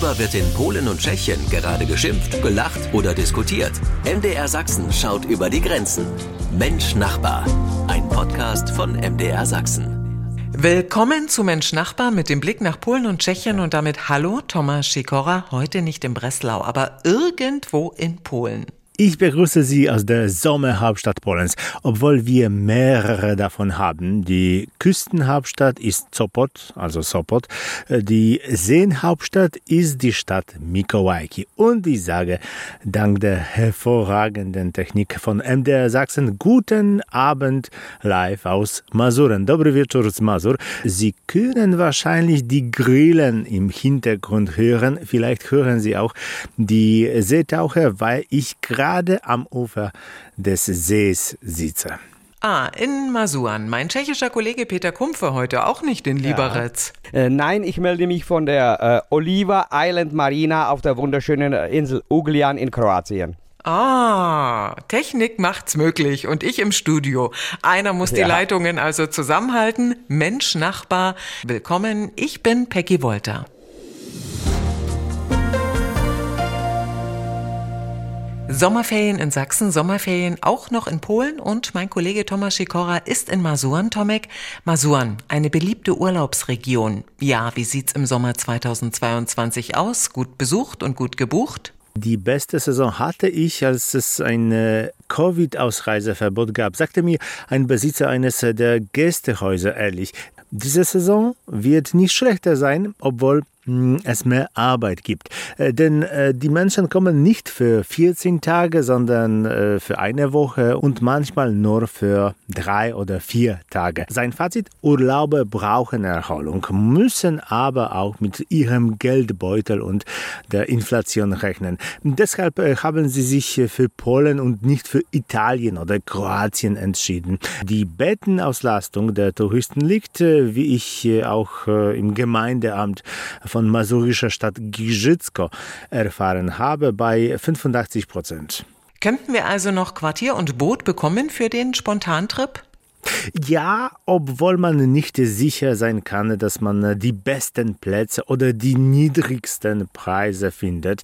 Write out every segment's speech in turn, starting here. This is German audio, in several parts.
Worüber wird in Polen und Tschechien gerade geschimpft, gelacht oder diskutiert? MDR Sachsen schaut über die Grenzen. Mensch Nachbar, ein Podcast von MDR Sachsen. Willkommen zu Mensch Nachbar mit dem Blick nach Polen und Tschechien und damit Hallo Thomas Sikora, heute nicht in Breslau, aber irgendwo in Polen. Ich begrüße Sie aus der Sommerhauptstadt Polens, obwohl wir mehrere davon haben. Die Küstenhauptstadt ist Sopot, also Sopot. Die Seenhauptstadt ist die Stadt Mikołajki. Und ich sage, dank der hervorragenden Technik von MDR Sachsen, guten Abend live aus Masuren. Dobry wieczór z Masur. Sie können wahrscheinlich die Grillen im Hintergrund hören. Vielleicht hören Sie auch die Seetaucher, weil ich gerade gerade am Ufer des Sees sitze. Ah, in Masuren. Mein tschechischer Kollege Peter Kumpfe heute auch nicht in Liberec. Ja. Äh, nein, ich melde mich von der äh, Oliva Island Marina auf der wunderschönen äh, Insel Uglian in Kroatien. Ah, Technik macht's möglich und ich im Studio. Einer muss die ja. Leitungen also zusammenhalten. Mensch, Nachbar, willkommen. Ich bin Peggy Wolter. Sommerferien in Sachsen, Sommerferien auch noch in Polen und mein Kollege Thomas Sikora ist in Masuren, Tomek. Masuren, eine beliebte Urlaubsregion. Ja, wie sieht's im Sommer 2022 aus? Gut besucht und gut gebucht? Die beste Saison hatte ich, als es ein Covid-Ausreiseverbot gab, sagte mir ein Besitzer eines der Gästehäuser ehrlich. Diese Saison wird nicht schlechter sein, obwohl es mehr Arbeit gibt. Äh, denn äh, die Menschen kommen nicht für 14 Tage, sondern äh, für eine Woche und manchmal nur für drei oder vier Tage. Sein Fazit, Urlaube brauchen Erholung, müssen aber auch mit ihrem Geldbeutel und der Inflation rechnen. Deshalb haben sie sich für Polen und nicht für Italien oder Kroatien entschieden. Die Bettenauslastung der Touristen liegt, wie ich auch im Gemeindeamt von von masurischer Stadt Giżycko erfahren habe, bei 85 Prozent. Könnten wir also noch Quartier und Boot bekommen für den Spontantrip? Ja, obwohl man nicht sicher sein kann, dass man die besten Plätze oder die niedrigsten Preise findet.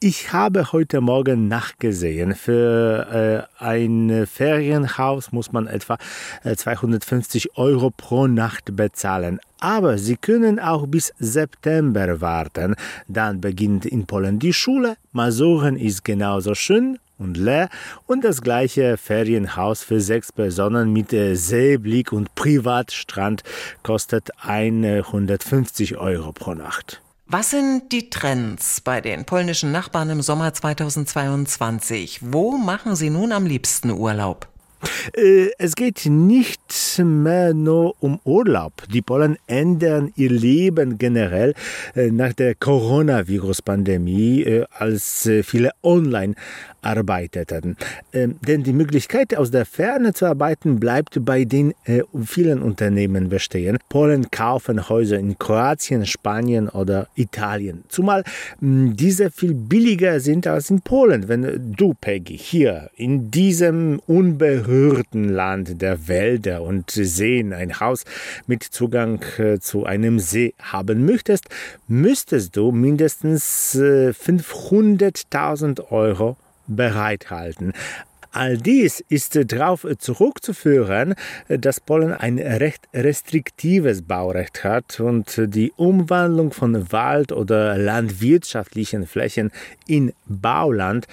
Ich habe heute Morgen nachgesehen. Für äh, ein Ferienhaus muss man etwa 250 äh, Euro pro Nacht bezahlen. Aber Sie können auch bis September warten. Dann beginnt in Polen die Schule. Masuren ist genauso schön und leer und das gleiche Ferienhaus für sechs Personen mit äh, Seeblick und Privatstrand kostet 150 Euro pro Nacht. Was sind die Trends bei den polnischen Nachbarn im Sommer 2022? Wo machen Sie nun am liebsten Urlaub? Äh, es geht nicht mehr nur um Urlaub. Die Polen ändern ihr Leben generell äh, nach der Coronavirus-Pandemie, äh, als viele online arbeiteten. Denn die Möglichkeit, aus der Ferne zu arbeiten, bleibt bei den vielen Unternehmen bestehen. Polen kaufen Häuser in Kroatien, Spanien oder Italien. Zumal hm, diese viel billiger sind als in Polen. Wenn du, Peggy, hier in diesem unberührten berührten Land der Wälder und Seen ein Haus mit Zugang äh, zu einem See haben möchtest, müsstest du mindestens 500.000 äh, Euro bereithalten. All dies ist darauf zurückzuführen, dass Polen ein recht restriktives Baurecht hat und die Umwandlung von Wald- oder landwirtschaftlichen Flächen in Bauland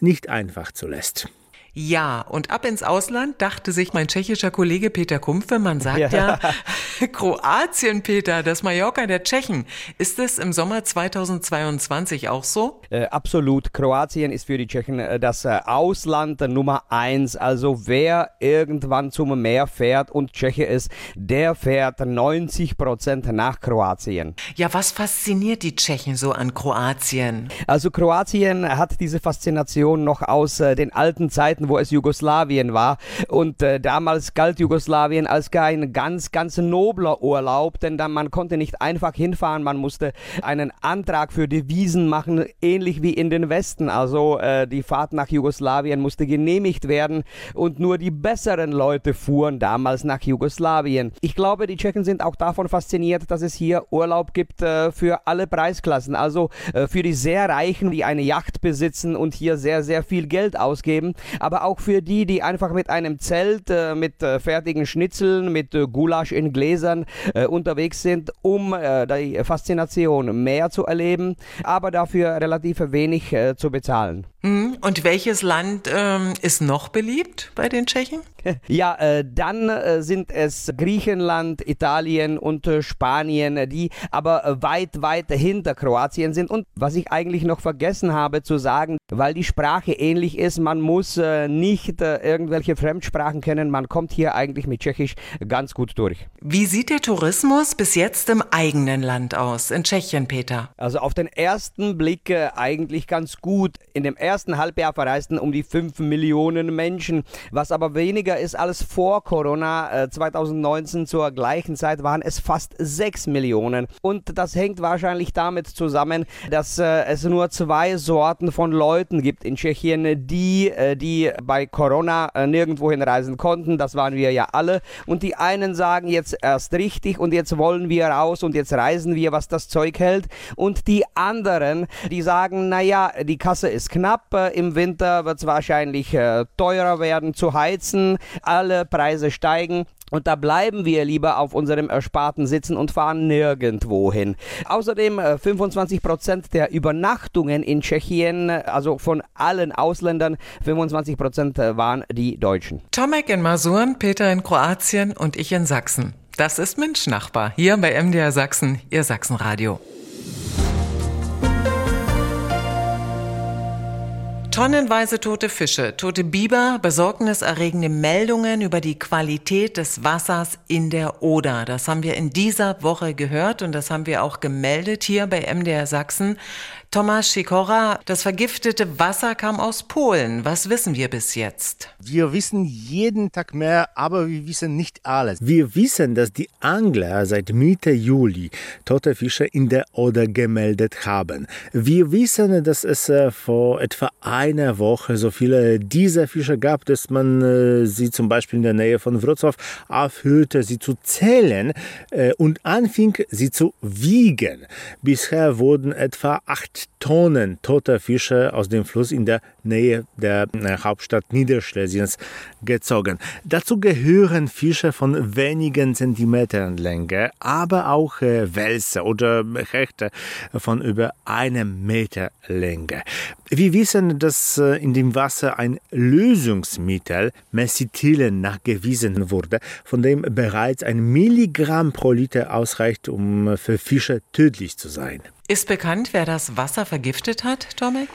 nicht einfach zulässt. Ja, und ab ins Ausland dachte sich mein tschechischer Kollege Peter Kumpfe, man sagt ja, ja Kroatien, Peter, das Mallorca der Tschechen. Ist es im Sommer 2022 auch so? Äh, absolut. Kroatien ist für die Tschechen äh, das äh, Ausland Nummer eins. Also wer irgendwann zum Meer fährt und Tscheche ist, der fährt 90 Prozent nach Kroatien. Ja, was fasziniert die Tschechen so an Kroatien? Also Kroatien hat diese Faszination noch aus äh, den alten Zeiten Zeiten, wo es Jugoslawien war. Und äh, damals galt Jugoslawien als ein ganz, ganz nobler Urlaub, denn dann man konnte nicht einfach hinfahren, man musste einen Antrag für Devisen machen, ähnlich wie in den Westen. Also äh, die Fahrt nach Jugoslawien musste genehmigt werden und nur die besseren Leute fuhren damals nach Jugoslawien. Ich glaube, die Tschechen sind auch davon fasziniert, dass es hier Urlaub gibt äh, für alle Preisklassen. Also äh, für die sehr Reichen, die eine Yacht besitzen und hier sehr, sehr viel Geld ausgeben, aber auch für die, die einfach mit einem Zelt, äh, mit äh, fertigen Schnitzeln, mit äh, Gulasch in Gläsern äh, unterwegs sind, um die Faszination mehr zu erleben, aber dafür relativ wenig zu bezahlen. Mhm. Und welches Land ähm, ist noch beliebt bei den Tschechen? Ja, äh, dann äh, sind es Griechenland, Italien und äh, Spanien, die aber äh, weit, weit hinter Kroatien sind. Und was ich eigentlich noch vergessen habe zu sagen, weil die Sprache ähnlich ist, man muss äh, nicht äh, irgendwelche Fremdsprachen kennen, man kommt hier eigentlich mit Tschechisch ganz gut durch. Wie sieht der Tourismus bis jetzt im eigenen Land aus, in Tschechien, Peter? Also auf den ersten Blick eigentlich ganz gut. In dem ersten Halbjahr verreisten um die 5 Millionen Menschen, was aber weniger ist als vor Corona. 2019 äh, zur gleichen Zeit waren es fast 6 Millionen. Und das hängt wahrscheinlich damit zusammen, dass äh, es nur zwei Sorten von Leuten gibt in Tschechien, die, äh, bei Corona nirgendwo hinreisen konnten. Das waren wir ja alle. Und die einen sagen jetzt erst richtig und jetzt wollen wir raus und jetzt reisen wir, was das Zeug hält. Und die anderen, die sagen, naja, die Kasse ist knapp, ab. Im Winter wird es wahrscheinlich äh, teurer werden zu heizen. Alle Preise steigen. Und da bleiben wir lieber auf unserem Ersparten sitzen und fahren nirgendwo hin. Außerdem 25 äh, Prozent der Übernachtungen in Tschechien, also von allen Ausländern, 25 Prozent äh, waren die Deutschen. Tomek in Masuren, Peter in Kroatien und ich in Sachsen. Das ist Mensch-Nachbar hier bei MDR Sachsen, Ihr Sachsenradio. Tonnenweise tote Fische, tote Biber, besorgniserregende Meldungen über die Qualität des Wassers in der Oder. Das haben wir in dieser Woche gehört und das haben wir auch gemeldet hier bei MDR Sachsen. Thomas Sikora, das vergiftete Wasser kam aus Polen. Was wissen wir bis jetzt? Wir wissen jeden Tag mehr, aber wir wissen nicht alles. Wir wissen, dass die Angler seit Mitte Juli tote Fische in der Oder gemeldet haben. Wir wissen, dass es äh, vor etwa einer Woche so viele dieser Fische gab, dass man äh, sie zum Beispiel in der Nähe von Wrocław aufhörte, sie zu zählen äh, und anfing, sie zu wiegen. Bisher wurden etwa acht Tonnen toter Fische aus dem Fluss in der Nähe der äh, Hauptstadt Niederschlesiens gezogen. Dazu gehören Fische von wenigen Zentimetern Länge, aber auch äh, Wälse oder Hechte von über einem Meter Länge. Wir wissen, dass äh, in dem Wasser ein Lösungsmittel Mesithylen nachgewiesen wurde, von dem bereits ein Milligramm pro Liter ausreicht, um für Fische tödlich zu sein. Ist bekannt, wer das Wasser vergiftet hat, Tomek?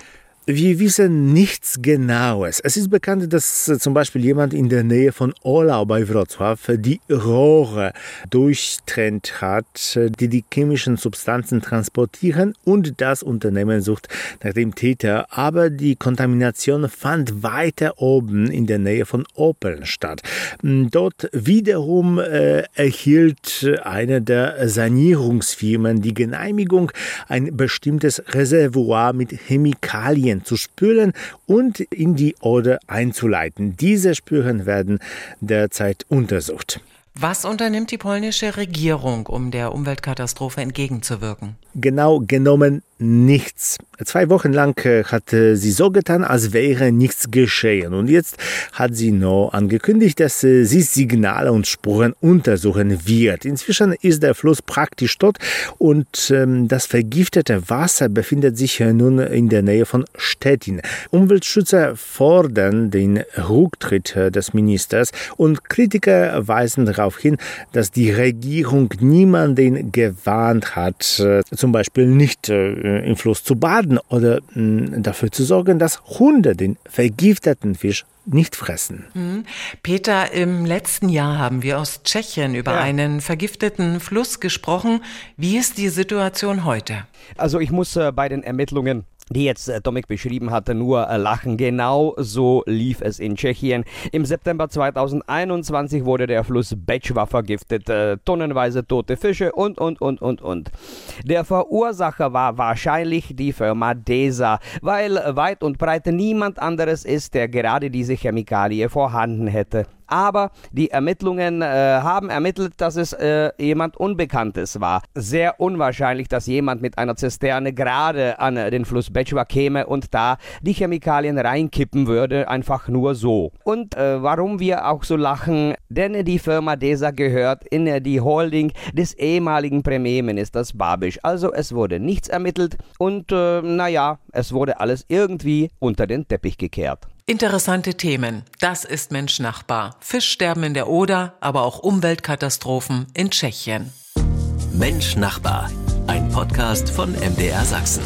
Wir wissen nichts Genaues. Es ist bekannt, dass äh, zum Beispiel jemand in der Nähe von Orlau bei Wrocław die Rohre durchtrennt hat, äh, die die chemischen Substanzen transportieren und das Unternehmen sucht nach dem Täter. Aber die Kontamination fand weiter oben in der Nähe von Opeln statt. Hm, dort wiederum äh, erhielt eine der Sanierungsfirmen die Genehmigung, ein bestimmtes Reservoir mit Chemikalien zu spülen und in die Oder einzuleiten. Diese Spuren werden derzeit untersucht. Was unternimmt die polnische Regierung, um der Umweltkatastrophe entgegenzuwirken? Genau genommen nichts. Zwei Wochen lang äh, hat sie so getan, als wäre nichts geschehen. Und jetzt hat sie noch angekündigt, dass sie Signale und Spuren untersuchen wird. Inzwischen ist der Fluss praktisch tot und ähm, das vergiftete Wasser befindet sich nun in der Nähe von Stettin. Umweltschützer fordern den Rücktritt des Ministers und Kritiker weisen darauf hin, dass die Regierung niemanden gewarnt hat, äh, zum Beispiel nicht äh, im Fluss zu baden oder dafür zu sorgen, dass Hunde den vergifteten Fisch nicht fressen. Mhm. Peter, im letzten Jahr haben wir aus Tschechien über ja. einen vergifteten Fluss gesprochen. Wie ist die Situation heute? Also ich muss äh, bei den Ermittlungen die jetzt äh, Tomek beschrieben hatte, nur äh, lachen. Genau so lief es in Tschechien. Im September 2021 wurde der Fluss Bečva vergiftet, äh, tonnenweise tote Fische und, und, und, und, und. Der Verursacher war wahrscheinlich die Firma DESA, weil weit und breit niemand anderes ist, der gerade diese Chemikalie vorhanden hätte aber die Ermittlungen äh, haben ermittelt, dass es äh, jemand Unbekanntes war. Sehr unwahrscheinlich, dass jemand mit einer Zisterne gerade an den Fluss Bečva käme und da die Chemikalien reinkippen würde, einfach nur so. Und äh, warum wir auch so lachen, denn die Firma DESA gehört in die Holding des ehemaligen Premierministers Babiš. Also es wurde nichts ermittelt und äh, naja, es wurde alles irgendwie unter den Teppich gekehrt. Interessante Themen. Das ist Mensch-Nachbar. Fischsterben in der Oder, aber auch Umweltkatastrophen in Tschechien. Mensch-Nachbar. Ein Podcast von MDR Sachsen.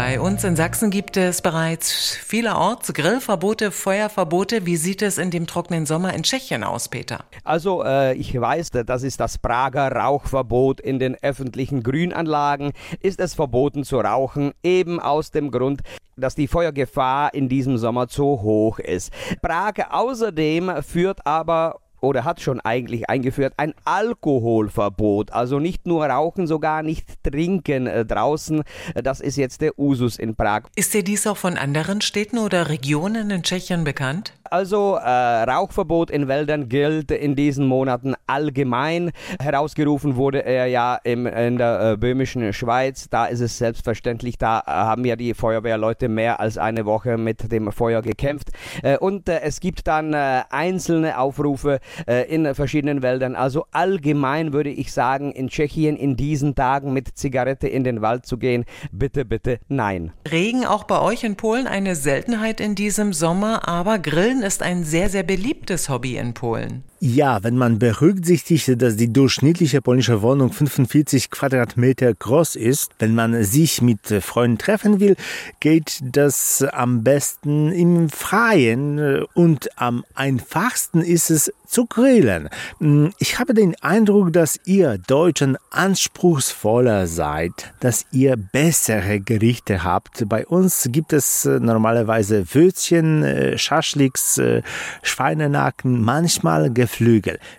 Bei uns in Sachsen gibt es bereits vielerorts Grillverbote, Feuerverbote. Wie sieht es in dem trockenen Sommer in Tschechien aus, Peter? Also äh, ich weiß, das ist das Prager Rauchverbot in den öffentlichen Grünanlagen. Ist es verboten zu rauchen, eben aus dem Grund, dass die Feuergefahr in diesem Sommer zu hoch ist. Prag außerdem führt aber oder hat schon eigentlich eingeführt ein Alkoholverbot. Also nicht nur rauchen, sogar nicht trinken äh, draußen. Das ist jetzt der Usus in Prag. Ist dir dies auch von anderen Städten oder Regionen in Tschechien bekannt? Also äh, Rauchverbot in Wäldern gilt in diesen Monaten allgemein. Herausgerufen wurde er ja im, in der äh, böhmischen Schweiz. Da ist es selbstverständlich, da äh, haben ja die Feuerwehrleute mehr als eine Woche mit dem Feuer gekämpft. Äh, und äh, es gibt dann äh, einzelne Aufrufe in verschiedenen Wäldern. Also allgemein würde ich sagen, in Tschechien in diesen Tagen mit Zigarette in den Wald zu gehen, bitte, bitte nein. Regen auch bei euch in Polen eine Seltenheit in diesem Sommer, aber Grillen Grillen ist ein sehr, sehr beliebtes Hobby in Polen. Ja, wenn man berücksichtigt, dass die durchschnittliche polnische Wohnung 45 Quadratmeter groß ist, wenn man sich mit Freunden treffen will, geht das am besten im Freien und am einfachsten ist es zu grillen. Hm, ich habe den Eindruck, dass ihr Deutschen anspruchsvoller seid, dass ihr bessere Gerichte habt. Bei uns gibt es äh, normalerweise Würzchen, äh, Schaschliks, äh, Schweinenacken, manchmal Geflügel.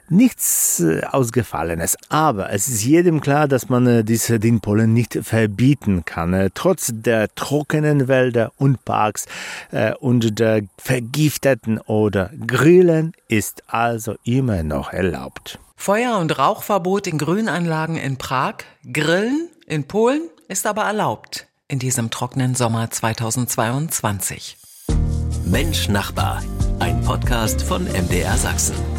Nichts Ausgefallenes. Aber es ist jedem klar, dass man diese den Polen nicht verbieten kann. Trotz der trockenen Wälder und Parks und der vergifteten oder Grillen ist also also immer noch erlaubt. Feuer- und Rauchverbot in Grünanlagen in Prag, Grillen in Polen ist aber erlaubt in diesem trockenen Sommer 2022. Mensch Nachbar, ein Podcast von MDR Sachsen.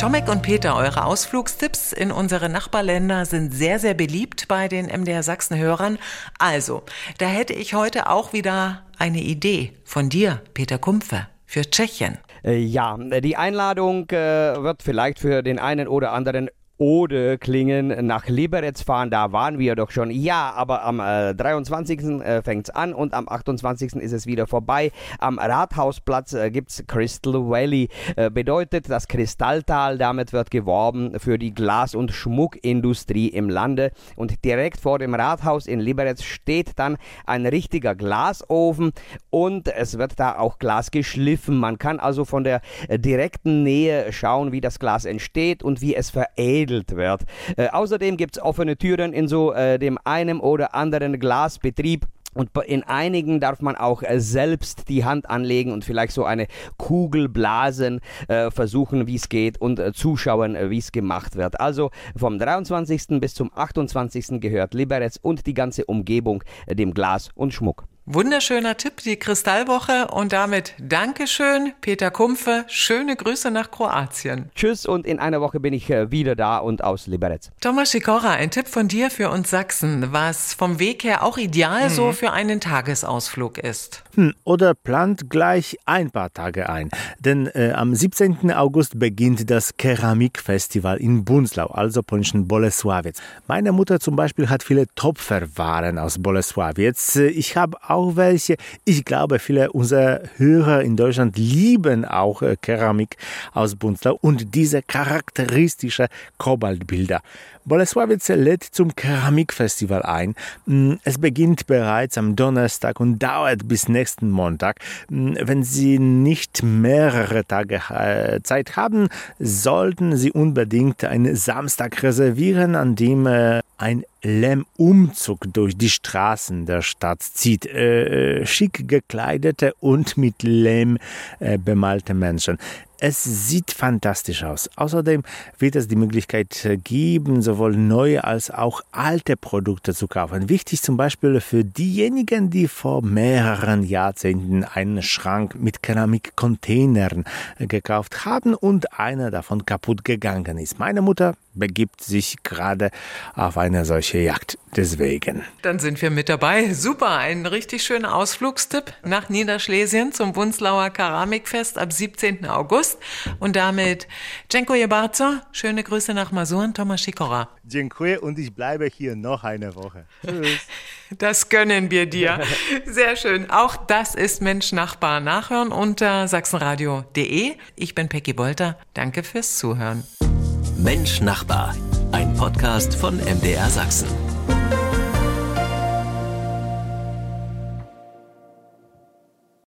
Tomek und Peter, eure Ausflugstipps in unsere Nachbarländer sind sehr, sehr beliebt bei den MDR Sachsen-Hörern. Also, da hätte ich heute auch wieder eine Idee von dir, Peter Kumpfe, für Tschechien. Äh, ja, die Einladung äh, wird vielleicht für den einen oder anderen Ode klingen nach Liberec fahren, da waren wir doch schon. Ja, aber am äh, 23. Äh, fängt es an und am 28. ist es wieder vorbei. Am Rathausplatz äh, gibt es Crystal Valley. Äh, bedeutet das Kristalltal, damit wird geworben für die Glas- und Schmuckindustrie im Lande. Und direkt vor dem Rathaus in Liberec steht dann ein richtiger Glasofen und es wird da auch Glas geschliffen. Man kann also von der äh, direkten Nähe schauen, wie das Glas entsteht und wie es veredelt vermittelt wird. Äh, außerdem gibt es offene Türen in so äh, dem einen oder anderen Glasbetrieb. Und in einigen darf man auch äh, selbst die Hand anlegen und vielleicht so eine Kugel blasen, äh, versuchen, wie es geht und äh, zuschauen, äh, wie es gemacht wird. Also vom 23. bis zum 28. gehört Liberec und die ganze Umgebung äh, dem Glas und Schmuck. Wunderschöner Tipp, die Kristallwoche. Und damit Dankeschön, Peter Kumpfe. Schöne Grüße nach Kroatien. Tschüss und in einer Woche bin ich äh, wieder da und aus Liberec. Thomas Sikora, ein Tipp von dir für uns Sachsen, was vom Weg her auch ideal mhm. so für einen Tagesausflug ist. Hm, oder plant gleich ein paar Tage ein. Denn äh, am 17. August beginnt das Keramikfestival in Bunslau, also polnischen Bolesławiec. Meine Mutter zum Beispiel hat viele Topferwaren aus Bolesławiec. Ich habe auch welche. Ich glaube, viele unserer Hörer in Deutschland lieben auch äh, Keramik aus Bunzlau und diese charakteristische Kobaltbilder. Bolesławiec lädt zum Keramikfestival ein. Mm, es beginnt bereits am Donnerstag und dauert bis nächsten Montag. Mm, wenn Sie nicht mehrere Tage äh, Zeit haben, sollten Sie unbedingt einen Samstag reservieren, an dem äh, ein Lärmumzug durch die Straßen der Stadt zieht. Äh, schick gekleidete und mit Lehm äh, bemalte Menschen. Es sieht fantastisch aus. Außerdem wird es die Möglichkeit geben, sowohl neue als auch alte Produkte zu kaufen. Wichtig zum Beispiel für diejenigen, die vor mehreren Jahrzehnten einen Schrank mit Keramikcontainern gekauft haben und einer davon kaputt gegangen ist. Meine Mutter begibt sich gerade auf eine solche Jagd. Deswegen. Dann sind wir mit dabei. Super, ein richtig schöner Ausflugstipp nach Niederschlesien zum Bunzlauer Keramikfest ab 17. August. Und damit Dziękuję bardzo. Schöne Grüße nach Masuren, Thomas Sikora. Dziękuję und ich bleibe hier noch eine Woche. Tschüss. Das gönnen wir dir. Sehr schön. Auch das ist Mensch Nachbar nachhören unter sachsenradio.de. Ich bin Peggy Bolter. Danke fürs Zuhören. Mensch Nachbar, ein Podcast von MDR Sachsen.